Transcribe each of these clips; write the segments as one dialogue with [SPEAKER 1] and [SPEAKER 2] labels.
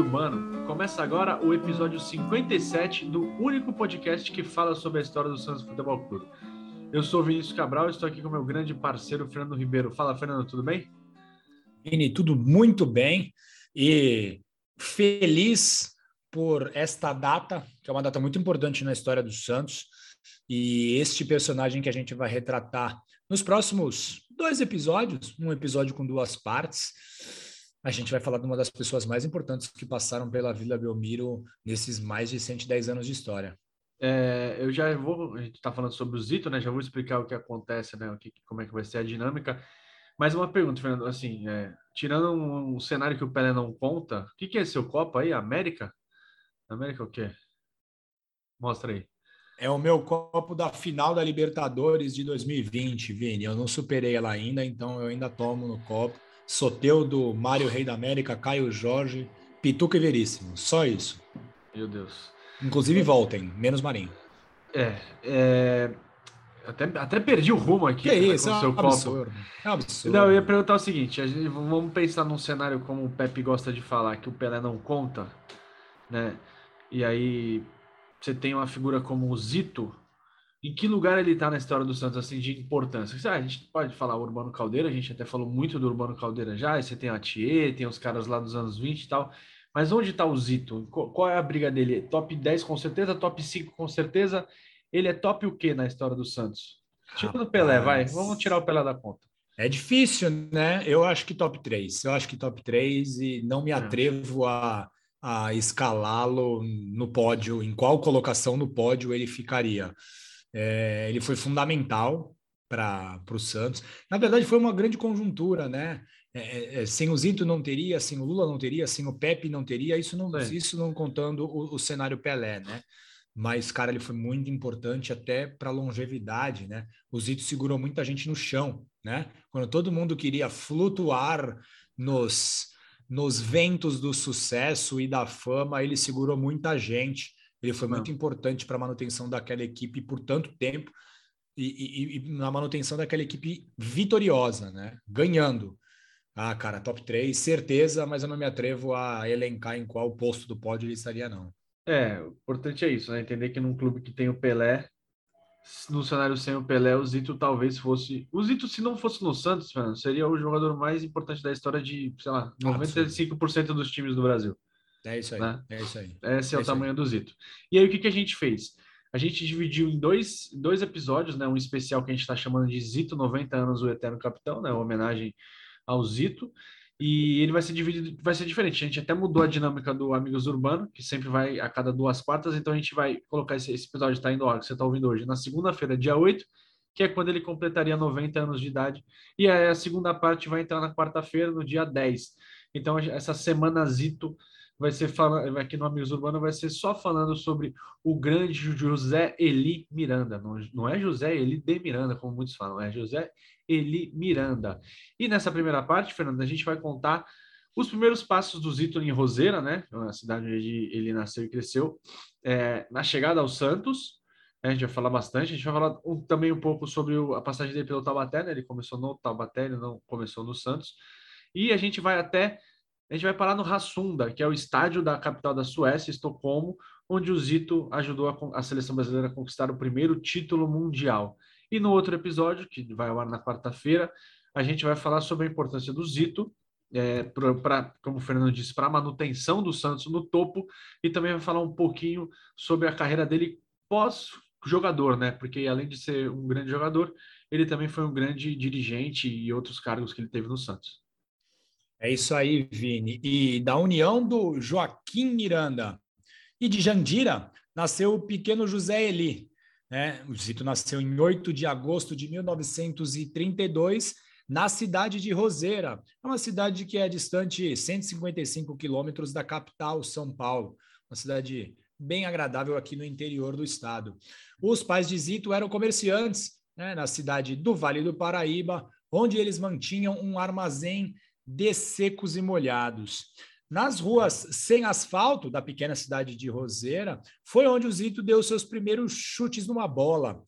[SPEAKER 1] Do Urbano! Começa agora o episódio 57 do único podcast que fala sobre a história do Santos Futebol Clube. Eu sou Vinícius Cabral e estou aqui com meu grande parceiro Fernando Ribeiro. Fala, Fernando, tudo bem?
[SPEAKER 2] Vini, tudo muito bem e feliz por esta data, que é uma data muito importante na história do Santos, e este personagem que a gente vai retratar nos próximos dois episódios, um episódio com duas partes a gente vai falar de uma das pessoas mais importantes que passaram pela Vila Belmiro nesses mais de 110 anos de história.
[SPEAKER 1] É, eu já vou, a gente está falando sobre o Zito, né? Já vou explicar o que acontece, né? O que, como é que vai ser a dinâmica. Mas uma pergunta, Fernando, assim, é, tirando um, um, cenário que o Pelé não conta, o que, que é seu copo aí? América? América o quê? Mostra aí.
[SPEAKER 2] É o meu copo da final da Libertadores de 2020, Vini. Eu não superei ela ainda, então eu ainda tomo no copo. Soteudo, Mário Rei da América, Caio Jorge, Pituca e Veríssimo. Só isso.
[SPEAKER 1] Meu Deus.
[SPEAKER 2] Inclusive voltem, menos Marinho.
[SPEAKER 1] É, é... Até, até perdi o rumo aqui.
[SPEAKER 2] Que isso, é um absurdo. É absurdo.
[SPEAKER 1] Não, eu ia perguntar o seguinte, a gente, vamos pensar num cenário como o Pepe gosta de falar, que o Pelé não conta, né? E aí você tem uma figura como o Zito, em que lugar ele está na história do Santos, assim, de importância? Ah, a gente pode falar Urbano Caldeira, a gente até falou muito do Urbano Caldeira já, e você tem a Thier, tem os caras lá dos anos 20 e tal, mas onde está o Zito? Qual é a briga dele? Top 10 com certeza, top 5 com certeza, ele é top o quê na história do Santos? Tipo do Pelé, vai, vamos tirar o Pelé da conta.
[SPEAKER 2] É difícil, né? Eu acho que top 3, eu acho que top 3 e não me é. atrevo a, a escalá-lo no pódio, em qual colocação no pódio ele ficaria. É, ele foi fundamental para o Santos. Na verdade, foi uma grande conjuntura, né? É, é, é, sem o Zinto não teria, sem o Lula não teria, sem o Pepe não teria, isso não, isso não contando o, o, cenário Pelé, né? Mas, cara, ele foi muito importante até para a longevidade, né? O Zito segurou muita gente no chão, né? Quando todo mundo queria flutuar nos, nos ventos do sucesso e da fama, ele segurou muita gente ele foi muito importante para a manutenção daquela equipe por tanto tempo e, e, e, na manutenção daquela equipe vitoriosa, né? Ganhando. Ah, cara, top 3, certeza, mas eu não me atrevo a elencar em qual posto do pódio ele estaria, não.
[SPEAKER 1] É, o importante é isso, né? Entender que num clube que tem o Pelé, no cenário sem o Pelé, o Zito talvez fosse. O Zito, se não fosse no Santos, Fernando, seria o jogador mais importante da história de, sei lá, 95% dos times do Brasil.
[SPEAKER 2] É isso aí. Né? É isso aí.
[SPEAKER 1] Esse é, é o tamanho aí. do Zito. E aí, o que, que a gente fez? A gente dividiu em dois, dois episódios, né? Um especial que a gente está chamando de Zito 90 anos, o Eterno Capitão, né? Uma homenagem ao Zito. E ele vai ser dividido, vai ser diferente. A gente até mudou a dinâmica do Amigos Urbano, que sempre vai a cada duas quartas, então a gente vai colocar esse, esse episódio está indo ao que você está ouvindo hoje, na segunda-feira, dia 8, que é quando ele completaria 90 anos de idade. E a segunda parte vai entrar na quarta-feira, no dia 10. Então, essa semana Zito vai ser falando, aqui no Amigos Urbano vai ser só falando sobre o grande José Eli Miranda. Não, não é José Eli de Miranda, como muitos falam, é José Eli Miranda. E nessa primeira parte, Fernando, a gente vai contar os primeiros passos do Zito em Roseira, né? A cidade onde ele nasceu e cresceu, é, na chegada ao Santos. A gente vai falar bastante, a gente vai falar um, também um pouco sobre o, a passagem dele pelo Taubaté, né? Ele começou no Taubaté, ele não começou no Santos. E a gente vai até a gente vai parar no Rassunda, que é o estádio da capital da Suécia, Estocolmo, onde o Zito ajudou a, a, seleção brasileira a conquistar o primeiro título mundial. E no outro episódio, que vai ao ar na quarta-feira, a gente vai falar sobre a importância do Zito, é, para, como o Fernando disse, para a manutenção do Santos no topo, e também vai falar um pouquinho sobre a carreira dele pós-jogador, né? Porque além de ser um grande jogador, ele também foi um grande dirigente e outros cargos que ele teve no Santos.
[SPEAKER 2] É isso aí, Vini. E da união do Joaquim Miranda e de Jandira nasceu o pequeno José Eli. Né? O Zito nasceu em 8 de agosto de 1932 na cidade de Roseira. Uma cidade que é distante 155 quilômetros da capital, São Paulo. Uma cidade bem agradável aqui no interior do estado. Os pais de Zito eram comerciantes né, na cidade do Vale do Paraíba, onde eles mantinham um armazém de secos e molhados. Nas ruas sem asfalto da pequena cidade de Roseira, foi onde o Zito deu seus primeiros chutes numa bola,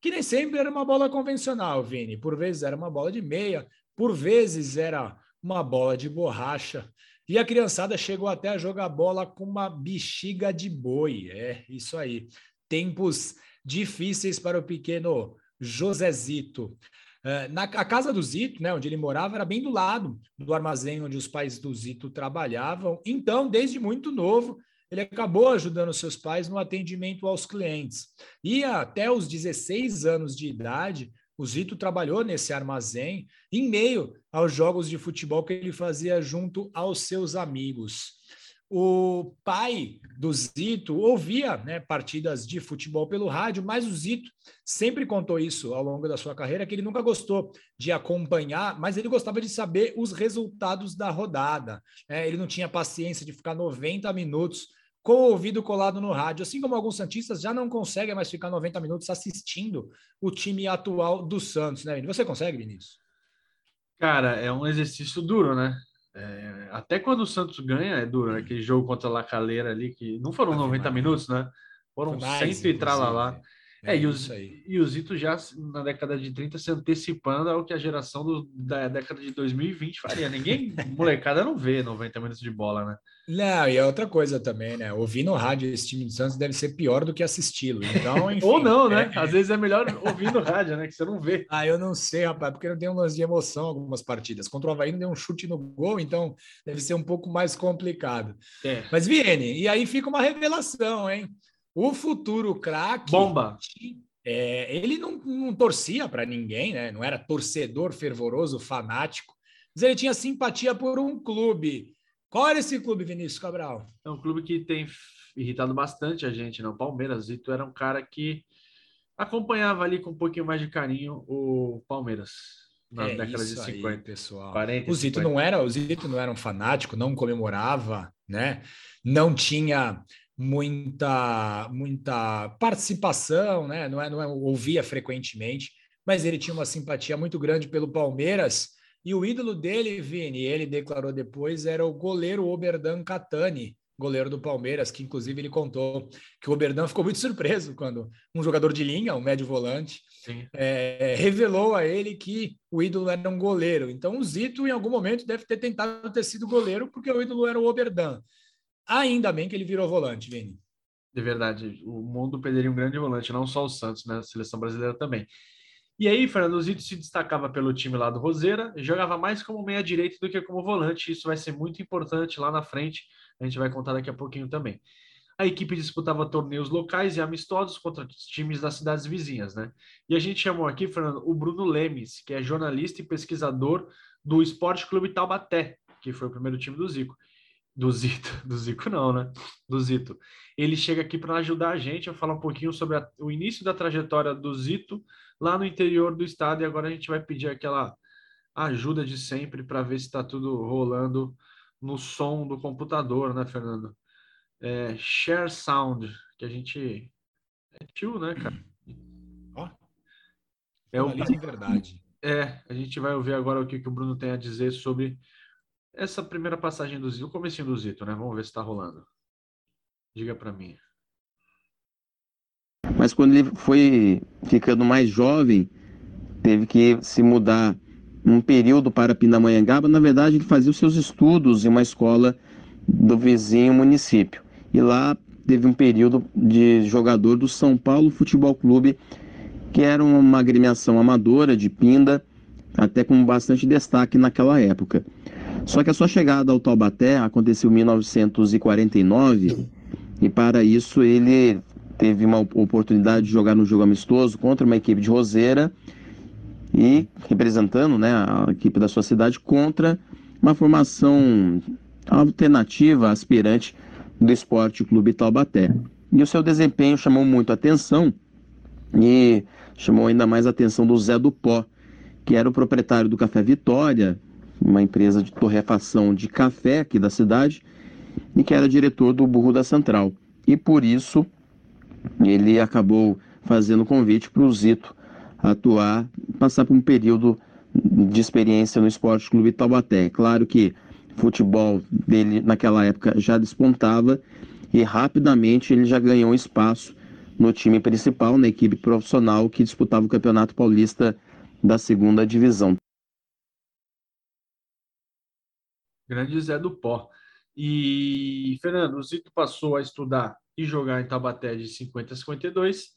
[SPEAKER 2] que nem sempre era uma bola convencional, Vini. Por vezes era uma bola de meia, por vezes era uma bola de borracha. E a criançada chegou até a jogar bola com uma bexiga de boi. É, isso aí. Tempos difíceis para o pequeno Josezito. É, na a casa do Zito, né, onde ele morava, era bem do lado do armazém onde os pais do Zito trabalhavam. Então, desde muito novo, ele acabou ajudando seus pais no atendimento aos clientes. E até os 16 anos de idade, o Zito trabalhou nesse armazém em meio aos jogos de futebol que ele fazia junto aos seus amigos o pai do Zito ouvia né, partidas de futebol pelo rádio, mas o Zito sempre contou isso ao longo da sua carreira, que ele nunca gostou de acompanhar, mas ele gostava de saber os resultados da rodada. É, ele não tinha paciência de ficar 90 minutos com o ouvido colado no rádio, assim como alguns Santistas já não conseguem mais ficar 90 minutos assistindo o time atual do Santos, né, Você consegue, Vinícius?
[SPEAKER 1] Cara, é um exercício duro, né? É, até quando o Santos ganha, é duro, né? aquele jogo contra a Lacaleira ali, que não foram 90 minutos, né? Foram mais, cento e lá. É, é, e, os, e o Zito já na década de 30 se antecipando ao que a geração do, da década de 2020 faria. Ninguém, molecada, não vê 90 minutos de bola, né?
[SPEAKER 2] Não, e é outra coisa também, né? Ouvir no rádio esse time do Santos deve ser pior do que assisti-lo. Então,
[SPEAKER 1] enfim, Ou não, né? É... Às vezes é melhor ouvir no rádio, né? Que você não vê.
[SPEAKER 2] Ah, eu não sei, rapaz, porque não tem um lance de emoção algumas partidas. Contra o Havaí não deu um chute no gol, então deve ser um pouco mais complicado. É. Mas, Viene, e aí fica uma revelação, hein? O futuro craque.
[SPEAKER 1] Bomba!
[SPEAKER 2] É, ele não, não torcia para ninguém, né? Não era torcedor fervoroso, fanático, mas ele tinha simpatia por um clube. Qual era esse clube, Vinícius Cabral?
[SPEAKER 1] É um clube que tem irritado bastante a gente, não? Né? Palmeiras. Tu era um cara que acompanhava ali com um pouquinho mais de carinho o Palmeiras
[SPEAKER 2] na é década de 50, aí, pessoal. 40, o Zito 50. não era, o Zito não era um fanático, não comemorava, né? Não tinha muita muita participação, né? Não é, não é ouvia frequentemente, mas ele tinha uma simpatia muito grande pelo Palmeiras. E o ídolo dele, Vini, ele declarou depois, era o goleiro Oberdan Catani, goleiro do Palmeiras, que inclusive ele contou que o Oberdan ficou muito surpreso quando um jogador de linha, um médio volante, é, revelou a ele que o ídolo era um goleiro. Então o Zito, em algum momento, deve ter tentado ter sido goleiro, porque o ídolo era o Oberdan. Ainda bem que ele virou volante, Vini.
[SPEAKER 1] De verdade, o mundo perderia um grande volante, não só o Santos, né? A seleção brasileira também. E aí, Fernando Zito se destacava pelo time lá do Roseira, jogava mais como meia direita do que como volante. Isso vai ser muito importante lá na frente. A gente vai contar daqui a pouquinho também. A equipe disputava torneios locais e amistosos contra times das cidades vizinhas, né? E a gente chamou aqui, Fernando, o Bruno Lemes, que é jornalista e pesquisador do Esporte Clube Taubaté, que foi o primeiro time do Zico do Zito, do Zico não, né? Do Zito. Ele chega aqui para ajudar a gente a falar um pouquinho sobre a, o início da trajetória do Zito lá no interior do estado e agora a gente vai pedir aquela ajuda de sempre para ver se está tudo rolando no som do computador, né, Fernando? É, share sound, que a gente é tio, né, cara?
[SPEAKER 2] Ó, é o verdade.
[SPEAKER 1] É, a gente vai ouvir agora o que, que o Bruno tem a dizer sobre essa primeira passagem do Zito, o comecinho do Zito, né? Vamos ver se está rolando. Diga para mim.
[SPEAKER 3] Mas quando ele foi ficando mais jovem, teve que se mudar um período para Pindamonhangaba. Na verdade, ele fazia os seus estudos em uma escola do vizinho município. E lá teve um período de jogador do São Paulo Futebol Clube, que era uma agremiação amadora de Pinda, até com bastante destaque naquela época. Só que a sua chegada ao Taubaté aconteceu em 1949 e para isso ele teve uma oportunidade de jogar no jogo amistoso contra uma equipe de Roseira e representando né, a equipe da sua cidade contra uma formação alternativa, aspirante do Esporte Clube Taubaté. E o seu desempenho chamou muito a atenção e chamou ainda mais a atenção do Zé do Pó, que era o proprietário do Café Vitória, uma empresa de torrefação de café aqui da cidade, e que era diretor do Burro da Central. E por isso ele acabou fazendo convite para o Zito atuar, passar por um período de experiência no Esporte Clube Taubaté. Claro que o futebol dele naquela época já despontava e rapidamente ele já ganhou espaço no time principal, na equipe profissional que disputava o Campeonato Paulista da segunda divisão.
[SPEAKER 1] Grande Zé do Pó. E, Fernando, o Zito passou a estudar e jogar em Tabaté de 50 a 52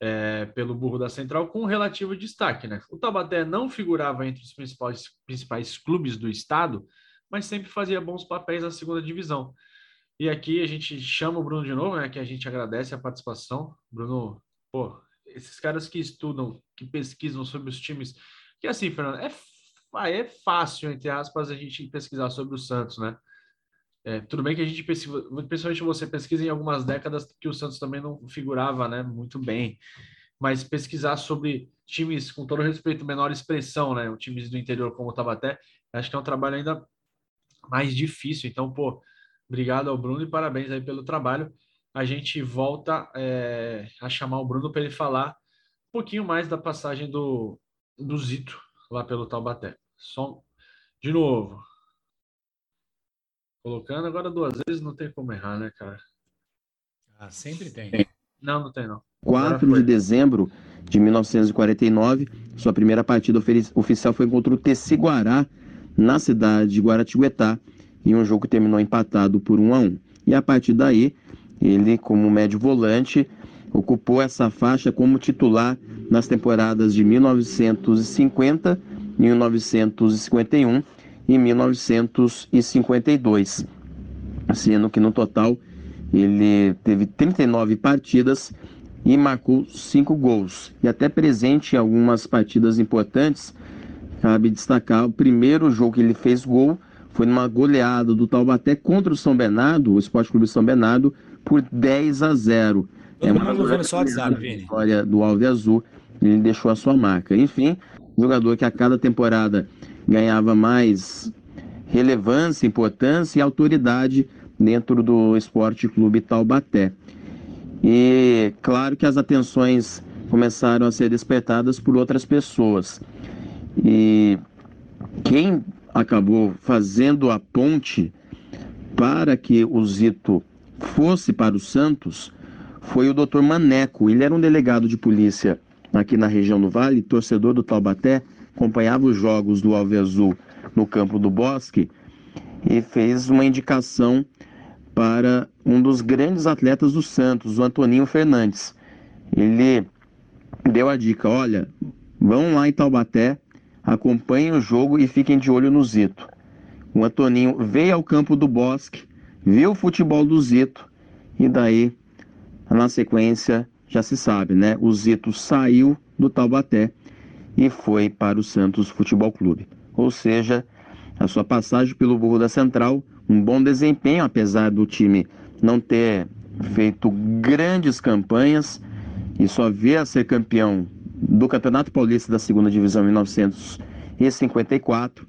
[SPEAKER 1] é, pelo Burro da Central com relativo destaque. Né? O Tabaté não figurava entre os principais, principais clubes do estado, mas sempre fazia bons papéis na segunda divisão. E aqui a gente chama o Bruno de novo, né? Que a gente agradece a participação. Bruno, pô, esses caras que estudam, que pesquisam sobre os times, que assim, Fernando, é, é fácil, entre aspas, a gente pesquisar sobre o Santos, né? É, tudo bem que a gente pesquisa, principalmente você pesquisa em algumas décadas que o Santos também não figurava, né, muito bem, mas pesquisar sobre times com todo respeito menor expressão, né, times do interior como o Tabaté, acho que é um trabalho ainda mais difícil. Então, pô, obrigado ao Bruno e parabéns aí pelo trabalho. A gente volta é, a chamar o Bruno para ele falar um pouquinho mais da passagem do, do Zito lá pelo Taubaté. Só de novo. Colocando agora duas vezes não tem como errar, né, cara?
[SPEAKER 2] Ah, sempre tem.
[SPEAKER 1] Não, não tem não.
[SPEAKER 3] 4 de dezembro de 1949, sua primeira partida oficial foi contra o Teciguará, na cidade de Guaratinguetá, em um jogo que terminou empatado por 1 a 1. E a partir daí, ele, como médio volante, ocupou essa faixa como titular nas temporadas de 1950, 1951 e 1952, sendo que no total ele teve 39 partidas e marcou 5 gols. E até presente em algumas partidas importantes, cabe destacar o primeiro jogo que ele fez gol foi numa goleada do Taubaté contra o São Bernardo, o Esporte Clube São Bernardo, por 10 a 0.
[SPEAKER 2] Todo é uma vendo só WhatsApp, Vini.
[SPEAKER 3] história do Alve Azul, ele deixou a sua marca. Enfim, jogador que a cada temporada ganhava mais relevância, importância e autoridade dentro do Esporte Clube Taubaté. E claro que as atenções começaram a ser despertadas por outras pessoas. E quem acabou fazendo a ponte para que o Zito fosse para o Santos foi o Dr. Maneco. Ele era um delegado de polícia aqui na região do Vale, torcedor do Taubaté, acompanhava os jogos do Alve Azul no campo do Bosque e fez uma indicação para um dos grandes atletas do Santos, o Antoninho Fernandes. Ele deu a dica: olha, vão lá em Taubaté, acompanhem o jogo e fiquem de olho no Zito. O Antoninho veio ao campo do Bosque, viu o futebol do Zito e daí, na sequência, já se sabe, né? O Zito saiu do Taubaté e foi para o Santos Futebol Clube. Ou seja, a sua passagem pelo Burro da Central, um bom desempenho, apesar do time não ter feito grandes campanhas e só vir a ser campeão do Campeonato Paulista da Segunda Divisão em 1954.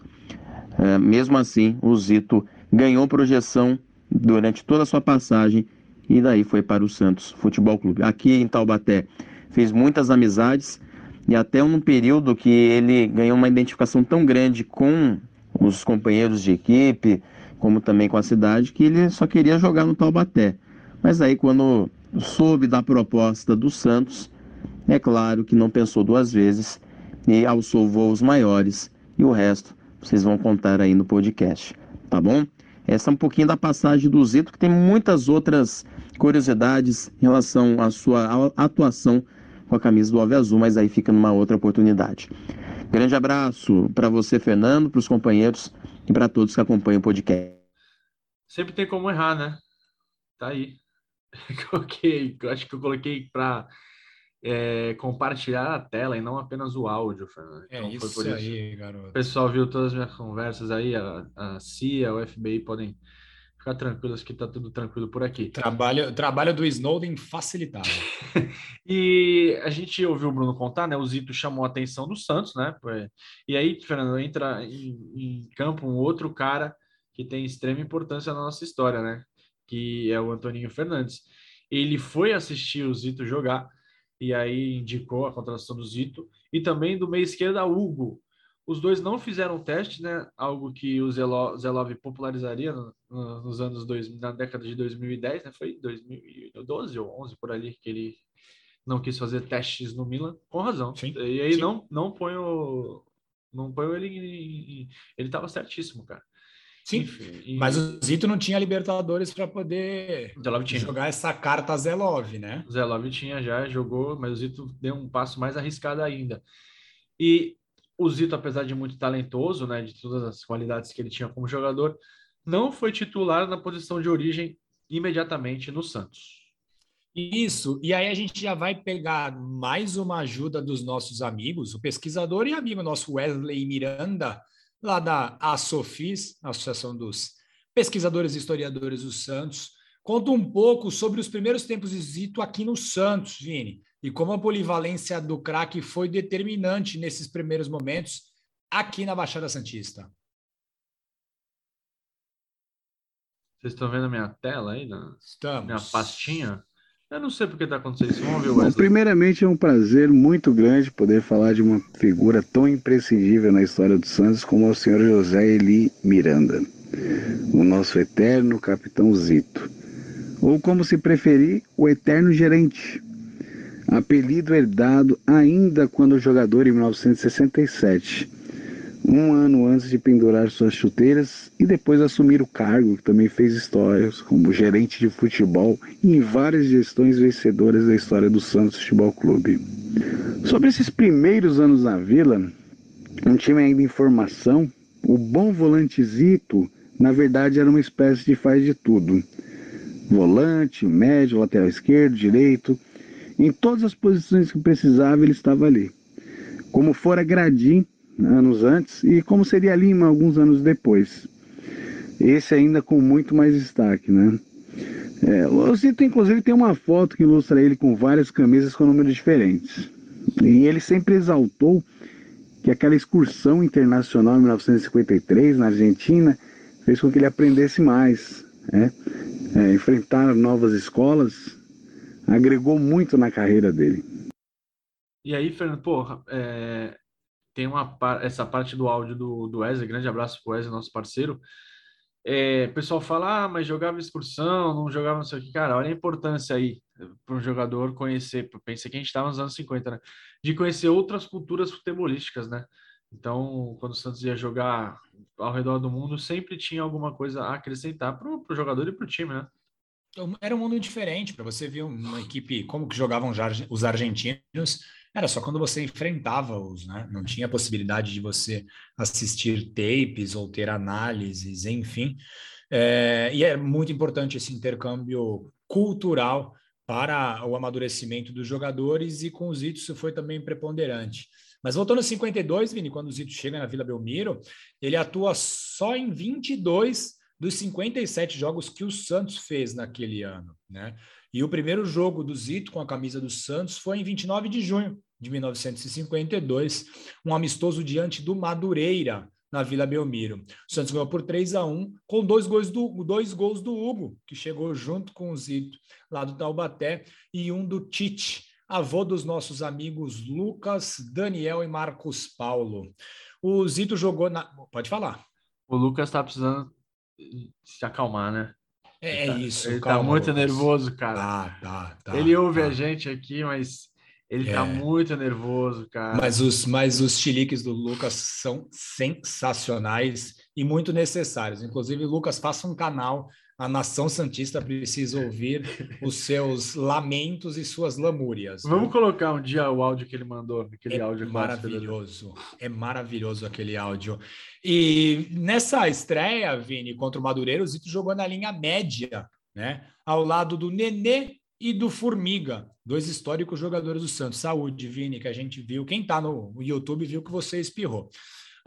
[SPEAKER 3] É, mesmo assim, o Zito ganhou projeção durante toda a sua passagem e daí foi para o Santos Futebol Clube. Aqui em Taubaté fez muitas amizades, e até num período que ele ganhou uma identificação tão grande com os companheiros de equipe, como também com a cidade, que ele só queria jogar no Taubaté. Mas aí, quando soube da proposta do Santos, é claro que não pensou duas vezes e alçou voos maiores. E o resto vocês vão contar aí no podcast, tá bom? Essa é um pouquinho da passagem do Zito, que tem muitas outras curiosidades em relação à sua atuação com a camisa do Ave Azul, mas aí fica numa outra oportunidade. Grande abraço para você, Fernando, para os companheiros e para todos que acompanham o podcast.
[SPEAKER 1] Sempre tem como errar, né? Tá aí. coloquei, acho que eu coloquei para é, compartilhar a tela e não apenas o áudio, Fernando.
[SPEAKER 2] É então, isso, isso aí, garoto.
[SPEAKER 1] O pessoal viu todas as minhas conversas aí, a, a CIA, o FBI podem ficar tranquilos que tá tudo tranquilo por aqui.
[SPEAKER 2] Trabalho, trabalho do Snowden facilitado.
[SPEAKER 1] e a gente ouviu o Bruno contar, né? O Zito chamou a atenção do Santos, né? E aí, Fernando, entra em, em campo um outro cara que tem extrema importância na nossa história, né? Que é o Antoninho Fernandes. Ele foi assistir o Zito jogar e aí indicou a contratação do Zito e também do meio esquerda Hugo, os dois não fizeram teste, né? Algo que o Zelov popularizaria no, no, nos anos dois, na década de 2010, né? Foi 2012 ou 11 por ali que ele não quis fazer testes no Milan, com razão.
[SPEAKER 2] Sim,
[SPEAKER 1] e aí
[SPEAKER 2] sim.
[SPEAKER 1] não não põe o não põe ele ele estava certíssimo, cara.
[SPEAKER 2] Sim, e... mas o Zito não tinha Libertadores para poder jogar essa carta Zelov, né?
[SPEAKER 1] Zelov tinha já, jogou, mas o Zito deu um passo mais arriscado ainda. E o Zito, apesar de muito talentoso, né, de todas as qualidades que ele tinha como jogador, não foi titular na posição de origem imediatamente no Santos.
[SPEAKER 2] Isso, e aí a gente já vai pegar mais uma ajuda dos nossos amigos, o pesquisador e amigo nosso Wesley Miranda, lá da ASOFIS, Associação dos Pesquisadores e Historiadores do Santos, conta um pouco sobre os primeiros tempos de Zito aqui no Santos, Vini, e como a polivalência do craque foi determinante nesses primeiros momentos aqui na Baixada Santista.
[SPEAKER 1] Vocês estão vendo a minha tela aí? Na...
[SPEAKER 2] Estamos.
[SPEAKER 1] Minha pastinha? Eu não sei porque está acontecendo isso. Vamos ver o Wesley.
[SPEAKER 4] Primeiramente, é um prazer muito grande poder falar de uma figura tão imprescindível na história do Santos como é o senhor José Eli Miranda, o nosso eterno capitão Zito. Ou, como se preferir, o eterno gerente. Apelido herdado ainda quando jogador em 1967 um ano antes de pendurar suas chuteiras e depois assumir o cargo, que também fez histórias como gerente de futebol em várias gestões vencedoras da história do Santos Futebol Clube. Sobre esses primeiros anos na Vila, um time ainda em formação, o bom volante Zito, na verdade, era uma espécie de faz de tudo. Volante, médio, lateral esquerdo, direito, em todas as posições que precisava, ele estava ali. Como fora Gradim, anos antes e como seria Lima alguns anos depois. Esse ainda com muito mais destaque, né? É, o Zito, inclusive, tem uma foto que ilustra ele com várias camisas com números diferentes. E ele sempre exaltou que aquela excursão internacional em 1953 na Argentina fez com que ele aprendesse mais, né? É, enfrentar novas escolas agregou muito na carreira dele.
[SPEAKER 1] E aí, Fernando, porra, é, tem uma essa parte do áudio do, do Wesley, grande abraço pro Wesley, nosso parceiro. É, o pessoal fala, ah, mas jogava excursão, não jogava não sei o que. Cara, olha a importância aí para um jogador conhecer, pensei que a gente estava nos anos 50, né? De conhecer outras culturas futebolísticas, né? Então, quando o Santos ia jogar ao redor do mundo, sempre tinha alguma coisa a acrescentar para o jogador e para o time, né?
[SPEAKER 2] Então, era um mundo diferente para você ver uma equipe como que jogavam os argentinos era só quando você enfrentava-os, né? Não tinha possibilidade de você assistir tapes ou ter análises, enfim. É, e é muito importante esse intercâmbio cultural para o amadurecimento dos jogadores e com o Zito isso foi também preponderante. Mas voltando a 52, Vini, quando o Zito chega na Vila Belmiro, ele atua só em 22 dos 57 jogos que o Santos fez naquele ano, né? E o primeiro jogo do Zito com a camisa do Santos foi em 29 de junho de 1952, um amistoso diante do Madureira, na Vila Belmiro. O Santos ganhou por 3 a 1 com dois gols do, dois gols do Hugo, que chegou junto com o Zito, lá do Taubaté, e um do Tite, avô dos nossos amigos Lucas, Daniel e Marcos Paulo. O Zito jogou na. Pode falar.
[SPEAKER 1] O Lucas está precisando se acalmar, né?
[SPEAKER 2] É,
[SPEAKER 1] ele
[SPEAKER 2] tá, isso.
[SPEAKER 1] Ele tá muito Lucas. nervoso, cara.
[SPEAKER 2] Tá, tá, tá.
[SPEAKER 1] Ele ouve tá. a gente aqui, mas ele tá é. tá muito nervoso, cara.
[SPEAKER 2] Mas os, mas os chiliques do Lucas são sensacionais e muito necessários. Inclusive, Lucas, faça um canal. A nação Santista precisa ouvir os seus lamentos e suas lamúrias.
[SPEAKER 1] Vamos colocar um dia o áudio que ele mandou, aquele
[SPEAKER 2] é
[SPEAKER 1] áudio
[SPEAKER 2] maravilhoso. É maravilhoso aquele áudio. E nessa estreia, Vini, contra o Madureira, o Zito jogou na linha média, né? Ao lado do Nenê e do Formiga, dois históricos jogadores do Santos. Saúde, Vini, que a gente viu. Quem está no YouTube viu que você espirrou.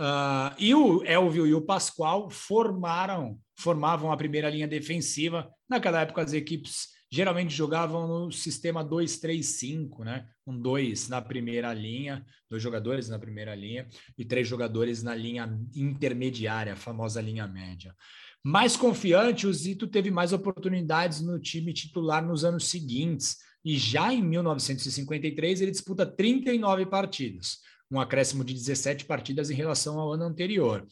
[SPEAKER 2] Uh, e o Elvio e o Pascoal formaram, formavam a primeira linha defensiva. Naquela época, as equipes geralmente jogavam no sistema 2-3-5, né? Com dois na primeira linha, dois jogadores na primeira linha e três jogadores na linha intermediária, a famosa linha média. Mais confiante, o Zito teve mais oportunidades no time titular nos anos seguintes. E já em 1953, ele disputa 39 partidas, um acréscimo de 17 partidas em relação ao ano anterior.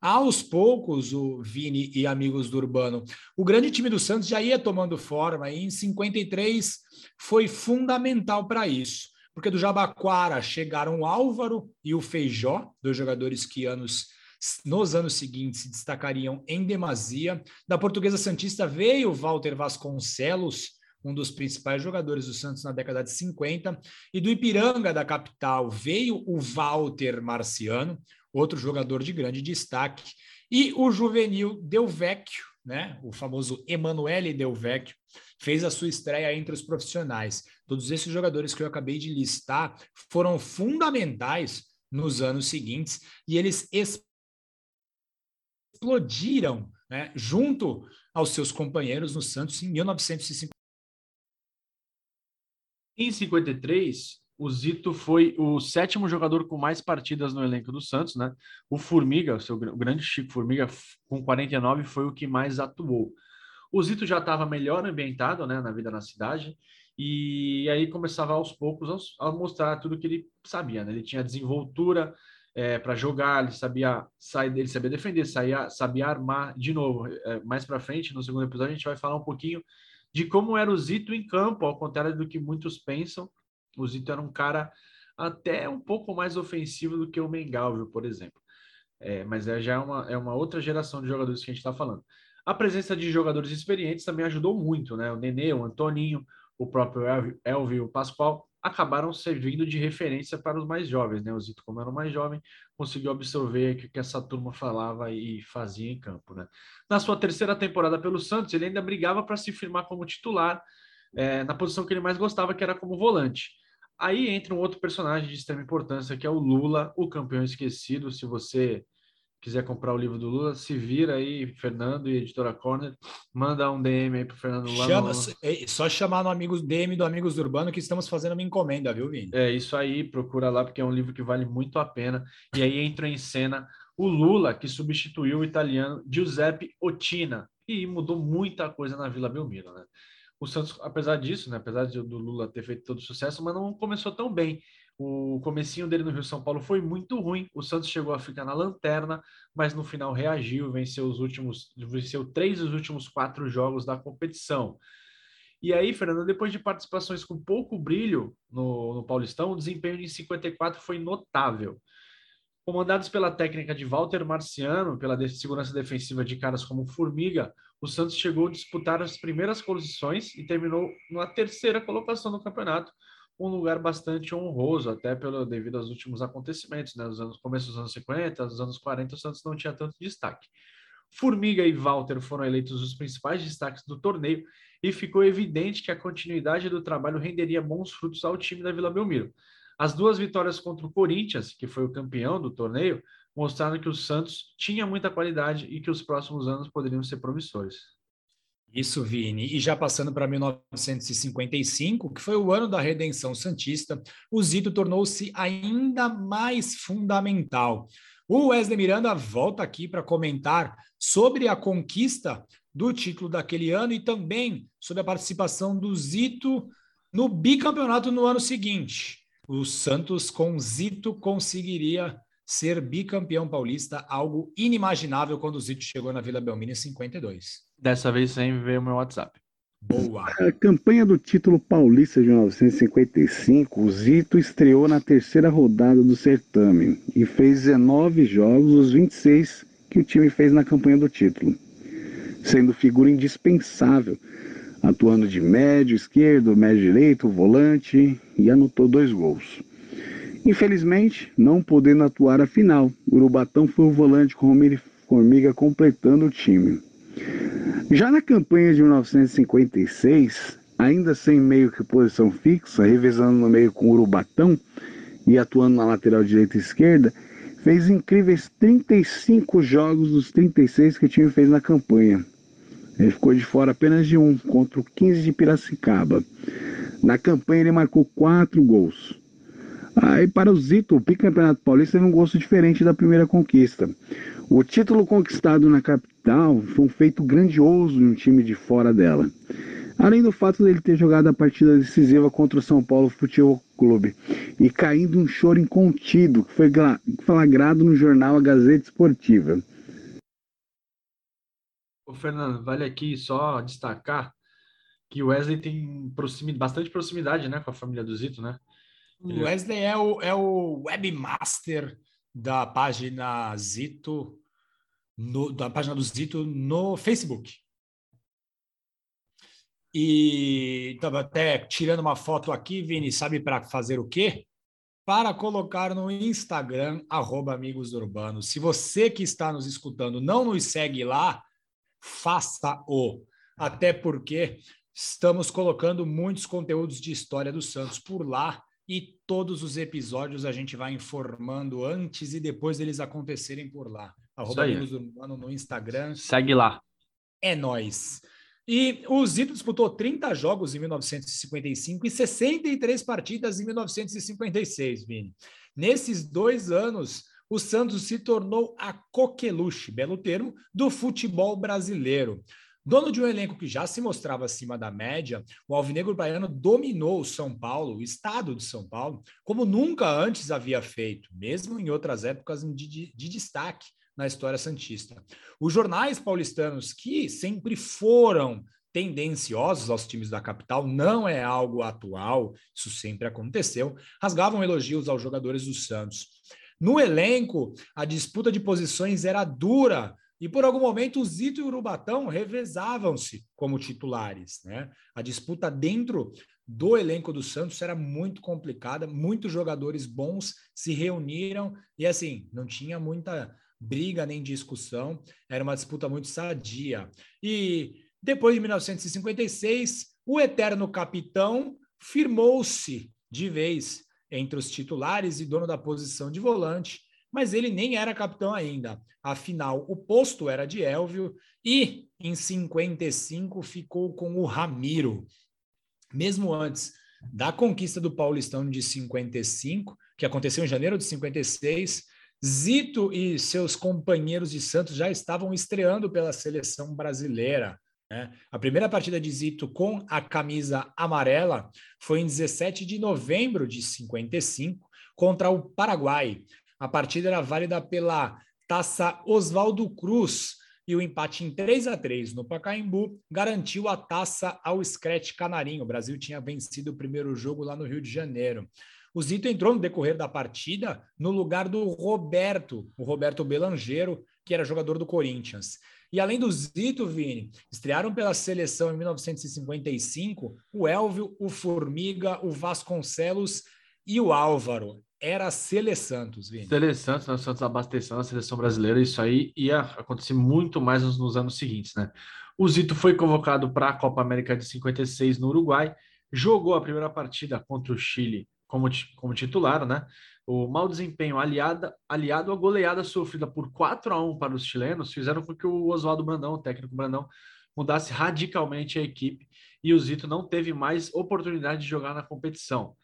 [SPEAKER 2] Aos poucos, o Vini e amigos do Urbano, o grande time do Santos já ia tomando forma, e em 53 foi fundamental para isso, porque do Jabaquara chegaram o Álvaro e o Feijó, dois jogadores que anos nos anos seguintes se destacariam em demasia. Da Portuguesa Santista veio Walter Vasconcelos, um dos principais jogadores do Santos na década de 50, e do Ipiranga da capital veio o Walter Marciano, outro jogador de grande destaque, e o juvenil Del Vecchio, né, o famoso Emanuele Del Vecchio, fez a sua estreia entre os profissionais. Todos esses jogadores que eu acabei de listar foram fundamentais nos anos seguintes e eles explodiram né, junto aos seus companheiros no Santos em 1950.
[SPEAKER 1] Em 53, o Zito foi o sétimo jogador com mais partidas no elenco do Santos, né? O Formiga, o, seu, o grande Chico Formiga, com 49, foi o que mais atuou. O Zito já estava melhor ambientado né, na vida na cidade, e aí começava aos poucos a, mostrar tudo que ele sabia. Né? Ele tinha desenvoltura é, para jogar, ele sabia sair dele, sabia defender, saía, sabia armar. De novo, é, mais para frente, no segundo episódio, a gente vai falar um pouquinho de como era o Zito em campo, ao contrário do que muitos pensam. O Zito era um cara até um pouco mais ofensivo do que o Mengalvio, por exemplo. É, mas é, já é uma, é uma outra geração de jogadores que a gente está falando. A presença de jogadores experientes também ajudou muito, né? O Nenê, o Antoninho, o próprio Elvio, o Pascoal, acabaram servindo de referência para os mais jovens, né? O Zito, como era o mais jovem, conseguiu absorver o que essa turma falava e fazia em campo, né? Na sua terceira temporada pelo Santos, ele ainda brigava para se firmar como titular é, na posição que ele mais gostava, que era como volante. Aí entra um outro personagem de extrema importância, que é o Lula, o campeão esquecido. Se você quiser comprar o livro do Lula, se vira aí, Fernando e Editora Corner, manda um DM aí pro Fernando Lula.
[SPEAKER 2] Chama, no... Só chamar no Amigos DM do Amigos Urbano que estamos fazendo uma encomenda, viu, Vini?
[SPEAKER 1] É isso aí, procura lá, porque é um livro que vale muito a pena. E aí entra em cena o Lula, que substituiu o italiano Giuseppe Ottina, e mudou muita coisa na Vila Belmiro, né? O Santos, apesar disso, né, apesar de, do Lula ter feito todo o sucesso, mas não começou tão bem. O comecinho dele no Rio São Paulo foi muito ruim. O Santos chegou a ficar na lanterna, mas no final reagiu, venceu os últimos, venceu três dos últimos quatro jogos da competição. E aí, Fernando, depois de participações com pouco brilho no, no Paulistão, o desempenho de 54 foi notável. Comandados pela técnica de Walter Marciano, pela segurança defensiva de caras como Formiga, o Santos chegou a disputar as primeiras posições e terminou na terceira colocação no campeonato, um lugar bastante honroso, até pelo devido aos últimos acontecimentos, né? Nos anos começo dos anos 50, dos anos 40, o Santos não tinha tanto destaque. Formiga e Walter foram eleitos os principais destaques do torneio e ficou evidente que a continuidade do trabalho renderia bons frutos ao time da Vila Belmiro. As duas vitórias contra o Corinthians, que foi o campeão do torneio, mostraram que o Santos tinha muita qualidade e que os próximos anos poderiam ser promissores.
[SPEAKER 2] Isso, Vini. E já passando para 1955, que foi o ano da redenção santista, o Zito tornou-se ainda mais fundamental. O Wesley Miranda volta aqui para comentar sobre a conquista do título daquele ano e também sobre a participação do Zito no bicampeonato no ano seguinte o Santos com Zito conseguiria ser bicampeão paulista, algo inimaginável quando o Zito chegou na Vila Belmiro em 52.
[SPEAKER 1] Dessa vez sem ver o meu WhatsApp.
[SPEAKER 4] Boa. A campanha do título paulista de 1955, o Zito estreou na terceira rodada do certame e fez 19 jogos, os 26 que o time fez na campanha do título, sendo figura indispensável atuando de médio esquerdo, médio direito, volante e anotou dois gols. Infelizmente, não podendo atuar a final, o Urubatão foi o volante com Romero Formiga completando o time. Já na campanha de 1956, ainda sem meio que posição fixa, revezando no meio com o Urubatão e atuando na lateral direita e esquerda, fez incríveis 35 jogos dos 36 que o time fez na campanha, ele ficou de fora apenas de um, contra o 15 de Piracicaba. Na campanha ele marcou quatro gols. Aí para o Zito, o bicampeonato paulista teve um gosto diferente da primeira conquista. O título conquistado na capital foi um feito grandioso de um time de fora dela. Além do fato dele ter jogado a partida decisiva contra o São Paulo Futebol Clube e caindo um choro incontido que foi flagrado no jornal A Gazeta Esportiva.
[SPEAKER 1] Ô, Fernando, vale aqui só destacar que o Wesley tem proximidade, bastante proximidade né, com a família do Zito, né?
[SPEAKER 2] O Wesley é o, é o webmaster da página Zito, no, da página do Zito no Facebook. E estava até tirando uma foto aqui, Vini, sabe para fazer o quê? Para colocar no Instagram, arroba Amigos Urbanos. Se você que está nos escutando não nos segue lá, faça-o. Até porque estamos colocando muitos conteúdos de história do Santos por lá e todos os episódios a gente vai informando antes e depois deles acontecerem por lá. Arroba Urbano no Instagram.
[SPEAKER 1] Segue lá.
[SPEAKER 2] É nós. E o Zito disputou 30 jogos em 1955 e 63 partidas em 1956, Vini. Nesses dois anos, o Santos se tornou a coqueluche, belo termo, do futebol brasileiro. Dono de um elenco que já se mostrava acima da média, o Alvinegro Baiano dominou o São Paulo, o estado de São Paulo, como nunca antes havia feito, mesmo em outras épocas de, de, de destaque na história santista. Os jornais paulistanos, que sempre foram tendenciosos aos times da capital, não é algo atual, isso sempre aconteceu, rasgavam elogios aos jogadores do Santos. No elenco, a disputa de posições era dura, e por algum momento o Zito e o Urubatão revezavam-se como titulares. Né? A disputa dentro do elenco do Santos era muito complicada, muitos jogadores bons se reuniram e assim, não tinha muita briga nem discussão, era uma disputa muito sadia. E depois de 1956, o eterno capitão firmou-se de vez entre os titulares e dono da posição de volante, mas ele nem era capitão ainda. Afinal, o posto era de Elvio e em 55 ficou com o Ramiro. Mesmo antes da conquista do Paulistão de 55, que aconteceu em janeiro de 56, Zito e seus companheiros de Santos já estavam estreando pela seleção brasileira. Né? A primeira partida de Zito com a camisa amarela foi em 17 de novembro de 55 contra o Paraguai. A partida era válida pela Taça Oswaldo Cruz e o empate em 3 a 3 no Pacaembu garantiu a taça ao Scratch Canarinho. O Brasil tinha vencido o primeiro jogo lá no Rio de Janeiro. O Zito entrou no decorrer da partida no lugar do Roberto, o Roberto Belangeiro, que era jogador do Corinthians. E além do Zito, Vini, estrearam pela seleção em 1955 o Elvio, o Formiga, o Vasconcelos e o Álvaro era Cele Santos, Vini.
[SPEAKER 1] Cele Santos, né? Santos abastecendo a seleção brasileira, isso aí ia acontecer muito mais nos, nos anos seguintes, né? O Zito foi convocado para a Copa América de 56 no Uruguai, jogou a primeira partida contra o Chile como, como titular, né? O mau desempenho aliado, aliado à goleada sofrida por 4 a 1 para os chilenos fizeram com que o Oswaldo Brandão, o técnico Brandão, mudasse radicalmente a equipe e o Zito não teve mais oportunidade de jogar na competição.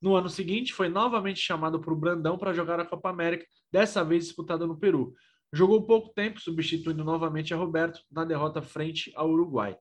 [SPEAKER 1] No ano seguinte, foi novamente chamado para o Brandão para jogar a Copa América, dessa vez disputada no Peru. Jogou pouco tempo, substituindo novamente a Roberto na derrota frente ao Uruguai.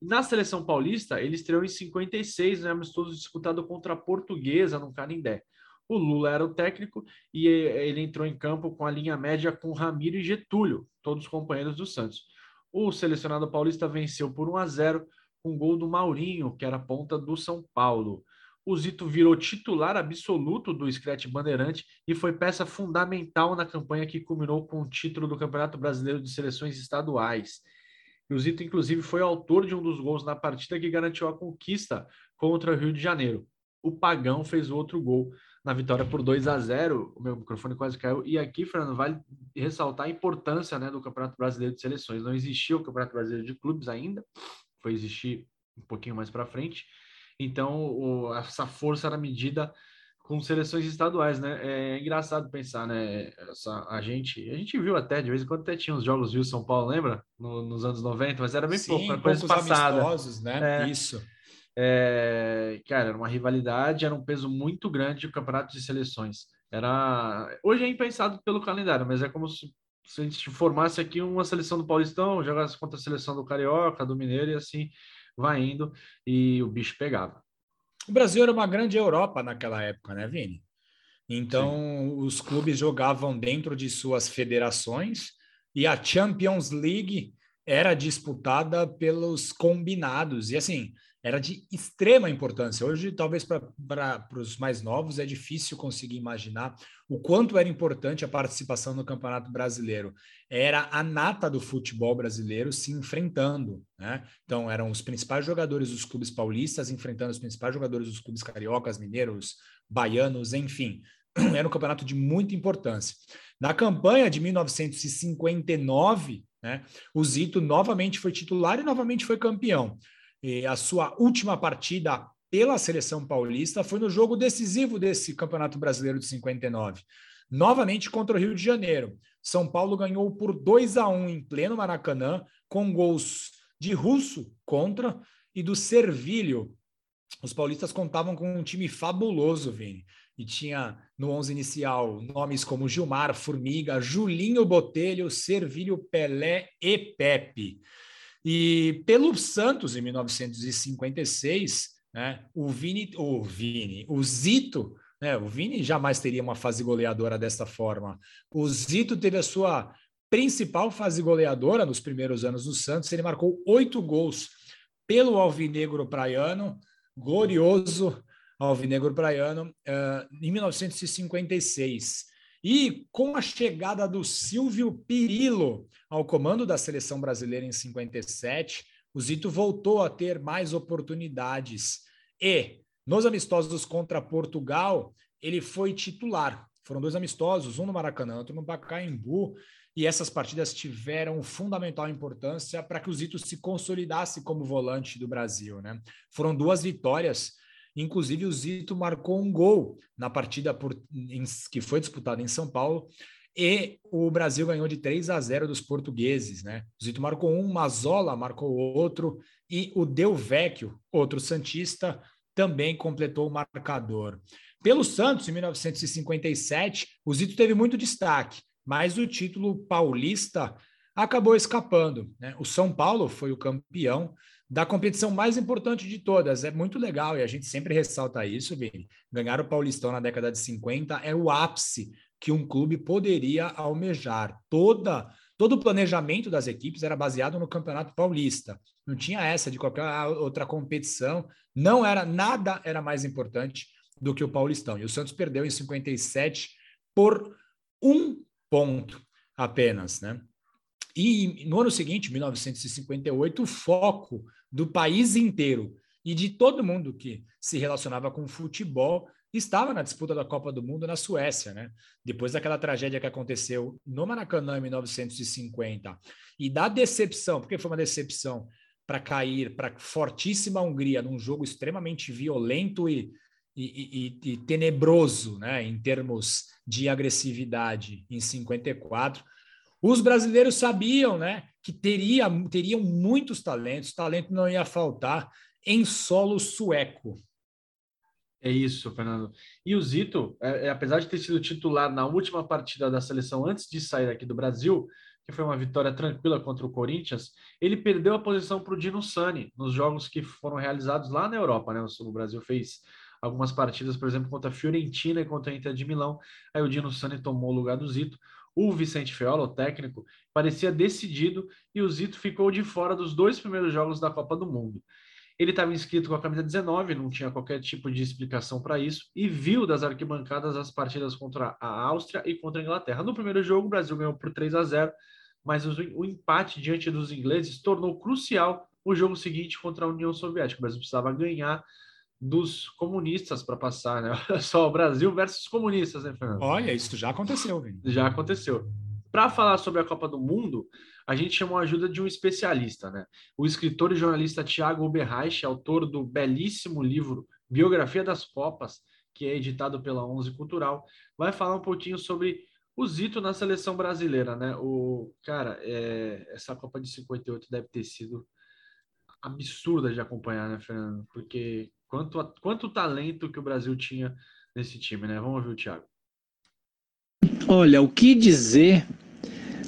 [SPEAKER 1] Na seleção paulista, ele estreou em 56, no né, amistoso disputado contra a Portuguesa, no Canindé. O Lula era o técnico e ele entrou em campo com a linha média com Ramiro e Getúlio, todos companheiros do Santos. O selecionado paulista venceu por 1 a 0 com gol do Maurinho, que era ponta do São Paulo o Zito virou titular absoluto do Scratch Bandeirante e foi peça fundamental na campanha que culminou com o título do Campeonato Brasileiro de Seleções Estaduais. O Zito, inclusive, foi autor de um dos gols na partida que garantiu a conquista contra o Rio de Janeiro. O Pagão fez outro gol na vitória por 2 a 0. O meu microfone quase caiu. E aqui, Fernando, vale ressaltar a importância né, do Campeonato Brasileiro de Seleções. Não existia o Campeonato Brasileiro de Clubes ainda, foi existir um pouquinho mais para frente então, o, essa força era medida com seleções estaduais, né? É engraçado pensar, né? Essa, a gente, a gente viu até de vez em quando até tinha os jogos Rio São Paulo, lembra? No, nos anos 90, mas era bem Sim, pouco, era coisa passada.
[SPEAKER 2] né? É, Isso.
[SPEAKER 1] É, cara, era uma rivalidade, era um peso muito grande o campeonato de seleções. Era hoje é impensado pelo calendário, mas é como se, se a gente formasse aqui uma seleção do Paulistão, jogasse contra a seleção do Carioca, do Mineiro e assim vai indo e o bicho pegava.
[SPEAKER 2] O Brasil era uma grande Europa naquela época, né, Vini? Então, Sim. os clubes jogavam dentro de suas federações e a Champions League era disputada pelos combinados. E assim, era de extrema importância. Hoje, talvez para os mais novos, é difícil conseguir imaginar o quanto era importante a participação no Campeonato Brasileiro. Era a nata do futebol brasileiro se enfrentando. Né? Então, eram os principais jogadores dos clubes paulistas enfrentando os principais jogadores dos clubes cariocas, mineiros, baianos, enfim. Era um campeonato de muita importância. Na campanha de 1959, né, o Zito novamente foi titular e novamente foi campeão. E a sua última partida pela seleção paulista foi no jogo decisivo desse Campeonato Brasileiro de 59, novamente contra o Rio de Janeiro. São Paulo ganhou por 2 a 1 em pleno Maracanã, com gols de Russo contra e do Servilho. Os paulistas contavam com um time fabuloso, Vini. E tinha no 11 inicial nomes como Gilmar, Formiga, Julinho Botelho, Servilho, Pelé e Pepe. E pelo Santos, em 1956, né, o Vini, o Vini, o Zito, né, o Vini jamais teria uma fase goleadora dessa forma. O Zito teve a sua principal fase goleadora nos primeiros anos do Santos, ele marcou oito gols pelo Alvinegro Praiano, glorioso Alvinegro Praiano, uh, em 1956. E com a chegada do Silvio Pirillo ao comando da seleção brasileira em 57, o Zito voltou a ter mais oportunidades. E nos amistosos contra Portugal, ele foi titular. Foram dois amistosos, um no Maracanã, outro no Pacaembu, e essas partidas tiveram fundamental importância para que o Zito se consolidasse como volante do Brasil. Né? Foram duas vitórias Inclusive, o Zito marcou um gol na partida por, em, que foi disputada em São Paulo e o Brasil ganhou de 3 a 0 dos portugueses, né? O Zito marcou um, Mazola marcou outro e o Del Vecchio, outro santista, também completou o marcador. Pelo Santos, em 1957, o Zito teve muito destaque, mas o título paulista acabou escapando. Né? O São Paulo foi o campeão da competição mais importante de todas. É muito legal e a gente sempre ressalta isso, Vini. Ganhar o Paulistão na década de 50 é o ápice que um clube poderia almejar. Toda todo o planejamento das equipes era baseado no Campeonato Paulista. Não tinha essa de qualquer outra competição, não era nada era mais importante do que o Paulistão. E o Santos perdeu em 57 por um ponto apenas, né? E no ano seguinte, 1958, o foco do país inteiro e de todo mundo que se relacionava com futebol estava na disputa da Copa do Mundo na Suécia, né? Depois daquela tragédia que aconteceu no Maracanã em 1950 e da decepção, porque foi uma decepção para cair para fortíssima Hungria num jogo extremamente violento e, e, e, e, tenebroso, né? Em termos de agressividade em 54, os brasileiros sabiam, né, que teria, teriam muitos talentos, talento não ia faltar em solo sueco.
[SPEAKER 1] É isso, Fernando. E o Zito, é, é, apesar de ter sido titular na última partida da seleção antes de sair aqui do Brasil, que foi uma vitória tranquila contra o Corinthians, ele perdeu a posição para o Dino Sani nos jogos que foram realizados lá na Europa. Né? O Brasil fez algumas partidas, por exemplo, contra a Fiorentina e contra a Inter de Milão. Aí o Dino Sani tomou o lugar do Zito. O Vicente Feola, o técnico, parecia decidido e o Zito ficou de fora dos dois primeiros jogos da Copa do Mundo. Ele estava inscrito com a camisa 19, não tinha qualquer tipo de explicação para isso, e viu das arquibancadas as partidas contra a Áustria e contra a Inglaterra. No primeiro jogo, o Brasil ganhou por 3 a 0, mas o empate diante dos ingleses tornou crucial o jogo seguinte contra a União Soviética. O Brasil precisava ganhar dos comunistas para passar, né? Olha só, o Brasil versus comunistas, né, Fernando?
[SPEAKER 2] Olha, isso já aconteceu, Vini.
[SPEAKER 1] Já aconteceu. Para falar sobre a Copa do Mundo, a gente chamou a ajuda de um especialista, né? O escritor e jornalista Tiago Oberreich, autor do belíssimo livro Biografia das Copas, que é editado pela Onze Cultural, vai falar um pouquinho sobre o Zito na seleção brasileira, né? O cara, é, essa Copa de 58 deve ter sido absurda de acompanhar, né, Fernando? Porque Quanto, quanto talento que o Brasil tinha nesse time, né? Vamos ouvir o Thiago.
[SPEAKER 5] Olha, o que dizer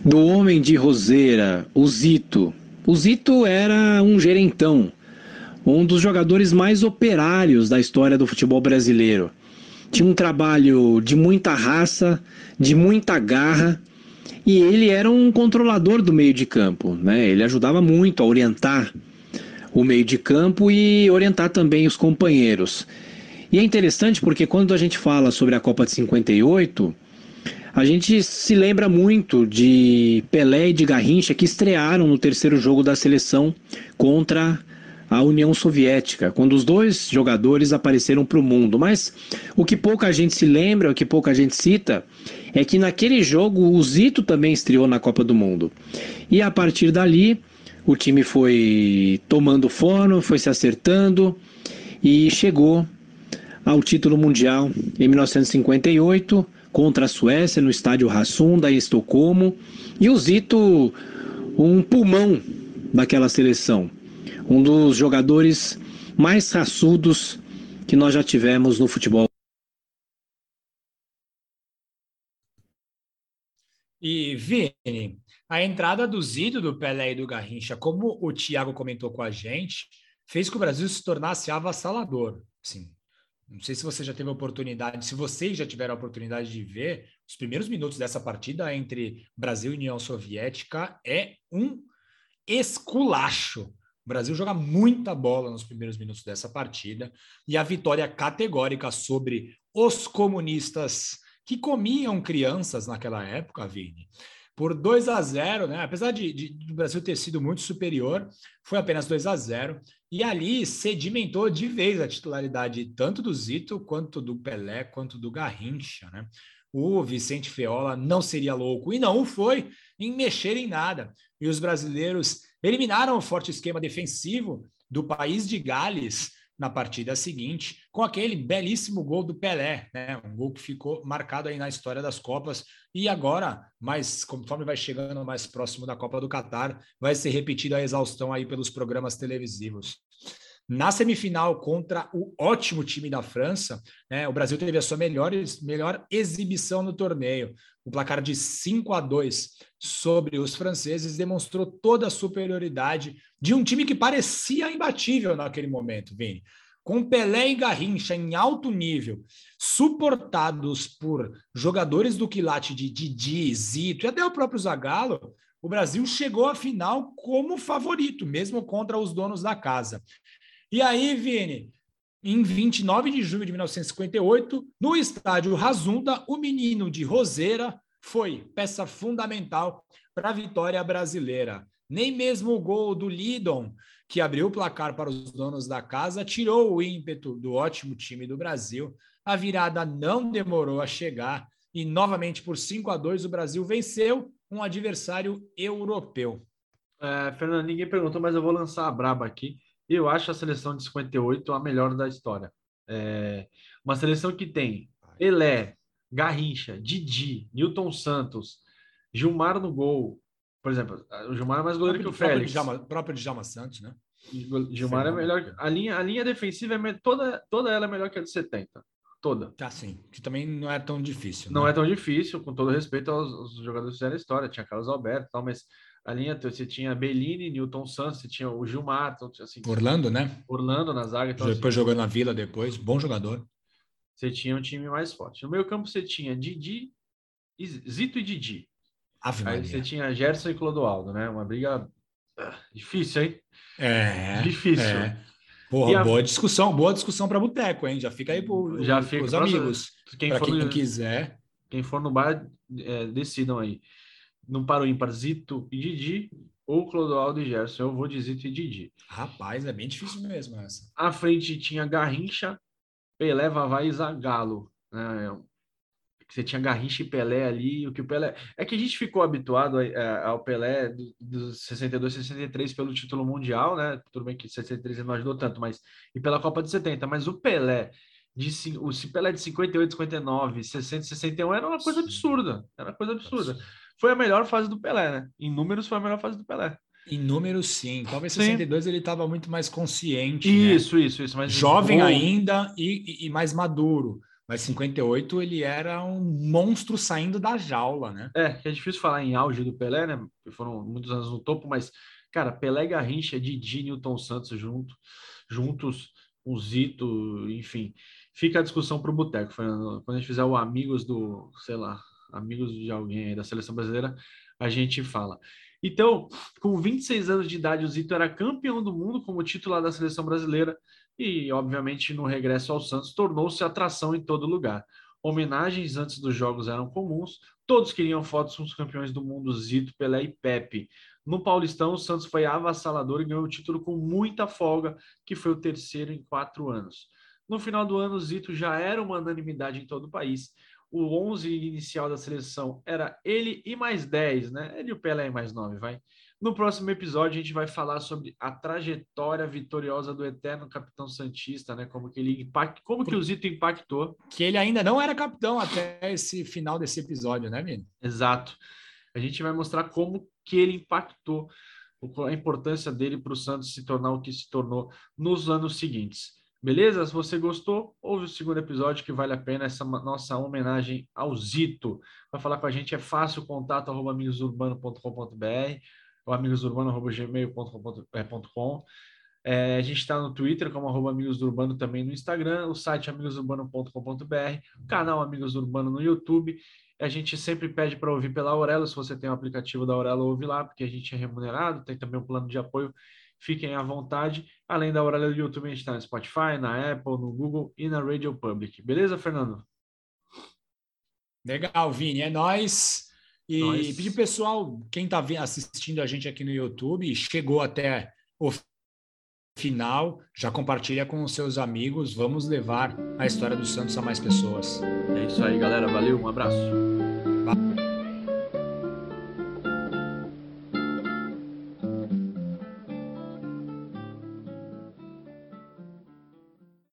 [SPEAKER 5] do homem de Roseira, o Zito? O Zito era um gerentão, um dos jogadores mais operários da história do futebol brasileiro. Tinha um trabalho de muita raça, de muita garra, e ele era um controlador do meio de campo, né? Ele ajudava muito a orientar o meio de campo e orientar também os companheiros. E é interessante porque quando a gente fala sobre a Copa de 58, a gente se lembra muito de Pelé e de Garrincha que estrearam no terceiro jogo da seleção contra a União Soviética, quando os dois jogadores apareceram para o mundo. Mas o que pouca gente se lembra, o que pouca gente cita, é que naquele jogo o Zito também estreou na Copa do Mundo. E a partir dali, o time foi tomando forma, foi se acertando e chegou ao título mundial em 1958 contra a Suécia no estádio Rassunda em Estocolmo. E o Zito, um pulmão daquela seleção, um dos jogadores mais raçudos que nós já tivemos no futebol.
[SPEAKER 2] E Vini, a entrada do Zito, do Pelé e do Garrincha, como o Thiago comentou com a gente, fez que o Brasil se tornasse avassalador. Sim, não sei se você já teve a oportunidade, se vocês já tiveram a oportunidade de ver, os primeiros minutos dessa partida entre Brasil e União Soviética é um esculacho. O Brasil joga muita bola nos primeiros minutos dessa partida e a vitória categórica sobre os comunistas que comiam crianças naquela época, Vini, por 2 a 0, né? Apesar de, de, de, o Brasil ter sido muito superior, foi apenas 2 a 0 e ali sedimentou de vez a titularidade tanto do Zito quanto do Pelé quanto do Garrincha, né? O Vicente Feola não seria louco e não foi em mexer em nada. E os brasileiros eliminaram o forte esquema defensivo do país de Gales na partida seguinte, com aquele belíssimo gol do Pelé, né? Um gol que ficou marcado aí na história das Copas e agora, mais conforme vai chegando mais próximo da Copa do Catar, vai ser repetida a exaustão aí pelos programas televisivos. Na semifinal contra o ótimo time da França, né, o Brasil teve a sua melhor, melhor exibição no torneio. O placar de 5 a 2 sobre os franceses demonstrou toda a superioridade de um time que parecia imbatível naquele momento, Vini. Com Pelé e Garrincha em alto nível, suportados por jogadores do quilate de Didi, Zito e até o próprio Zagallo, o Brasil chegou à final como favorito, mesmo contra os donos da casa. E aí, Vini, em 29 de julho de 1958, no estádio Razunda, o menino de Roseira foi peça fundamental para a vitória brasileira. Nem mesmo o gol do Lidon, que abriu o placar para os donos da casa, tirou o ímpeto do ótimo time do Brasil. A virada não demorou a chegar e, novamente, por 5 a 2 o Brasil venceu um adversário europeu.
[SPEAKER 1] É, Fernando, ninguém perguntou, mas eu vou lançar a braba aqui. Eu acho a seleção de 58 a melhor da história. É uma seleção que tem Elé, Garrincha, Didi, Newton Santos, Gilmar no gol. Por exemplo, o Gilmar é mais goleiro que o Félix.
[SPEAKER 2] Djalma, próprio Djalma Santos, né?
[SPEAKER 1] Gilmar é melhor. A linha, a linha defensiva é toda, toda ela é melhor que a de 70. Toda.
[SPEAKER 2] Tá, sim. Que também não é tão difícil.
[SPEAKER 1] Não né? é tão difícil, com todo respeito aos, aos jogadores que fizeram a história. Tinha Carlos Alberto e tal, mas a linha, você tinha Bellini, Newton Santos, você tinha o Gilmar, então, assim,
[SPEAKER 2] Orlando, né?
[SPEAKER 1] Orlando na zaga.
[SPEAKER 2] Então, depois assim, jogou na Vila depois, bom jogador.
[SPEAKER 1] Você tinha um time mais forte. No meio campo você tinha Didi, Zito e Didi. Ave Aí você tinha Gerson e Clodoaldo, né? Uma briga ah, difícil, hein?
[SPEAKER 2] É.
[SPEAKER 1] Difícil. É.
[SPEAKER 2] Porra, a... boa discussão, boa discussão para boteco, hein? Já fica aí pro,
[SPEAKER 1] Já fica
[SPEAKER 2] os amigos.
[SPEAKER 1] Quem
[SPEAKER 2] pra
[SPEAKER 1] for
[SPEAKER 2] quem
[SPEAKER 1] no...
[SPEAKER 2] quiser.
[SPEAKER 1] Quem for no bar, é, decidam aí. Não para o ímpar, Zito e Didi ou Clodoaldo e Gerson. Eu vou de Zito e Didi.
[SPEAKER 2] Rapaz, é bem difícil mesmo essa.
[SPEAKER 1] À frente tinha Garrincha, Pelé, Vavá e Zagallo. Né? Você tinha Garrincha e Pelé ali, o que o Pelé... É que a gente ficou habituado ao Pelé dos 62, 63 pelo título mundial, né? Tudo bem que 63 não ajudou tanto, mas... E pela Copa de 70, mas o Pelé de o Pelé de 58, 59, 60, 61 era uma coisa absurda. Era uma coisa absurda foi a melhor fase do Pelé, né? Em números, foi a melhor fase do Pelé.
[SPEAKER 2] Em números, sim. Talvez sim. 62 ele estava muito mais consciente.
[SPEAKER 1] Isso,
[SPEAKER 2] né?
[SPEAKER 1] isso, isso. Mas
[SPEAKER 2] Jovem ainda e, e, mais maduro. Mas 58 ele era um monstro saindo da jaula, né?
[SPEAKER 1] É, é difícil falar em auge do Pelé, né? Foram muitos anos no topo, mas, cara, Pelé Garrincha, Didi, Newton Santos junto, juntos, o Zito, enfim. Fica a discussão para o Boteco, Quando a gente fizer o Amigos do, sei lá, amigos de alguém aí da seleção brasileira, a gente fala. Então, com 26 anos de idade, o Zito era campeão do mundo como titular da seleção brasileira e, obviamente, no regresso ao Santos, tornou-se atração em todo lugar. Homenagens antes dos jogos eram comuns, todos queriam fotos com os campeões do mundo Zito, Pelé e Pepe. No Paulistão, o Santos foi avassalador e ganhou o título com muita folga, que foi o terceiro em quatro anos. No final do ano, Zito já era uma unanimidade em todo o país o 11 inicial da seleção era ele e mais 10, né? Ele e o Pelé e mais 9, vai. No próximo episódio a gente vai falar sobre a trajetória vitoriosa do eterno capitão santista, né? Como que ele impact... como que o Zito impactou.
[SPEAKER 2] Que ele ainda não era capitão até esse final desse episódio, né, Vini?
[SPEAKER 1] Exato. A gente vai mostrar como que ele impactou a importância dele para o Santos se tornar o que se tornou nos anos seguintes. Beleza? Se você gostou, ouve o segundo episódio que vale a pena essa nossa homenagem ao Zito. Para falar com a gente é fácil, contato arroba amigosurbano.com.br ou amigosurbano.gmail.com. É, a gente está no Twitter como arroba Amigos Urbano, também no Instagram, o site amigosurbano.com.br, o canal Amigos Urbano no YouTube. A gente sempre pede para ouvir pela Aurelo, se você tem o aplicativo da Aurelo, ouve lá, porque a gente é remunerado, tem também um plano de apoio Fiquem à vontade. Além da hora do YouTube, a gente está no Spotify, na Apple, no Google e na Radio Public. Beleza, Fernando?
[SPEAKER 2] Legal, Vini. É nós. E nós. pedir pessoal, quem está assistindo a gente aqui no YouTube, chegou até o final, já compartilha com os seus amigos. Vamos levar a história do Santos a mais pessoas.
[SPEAKER 1] É isso aí, galera. Valeu, um abraço.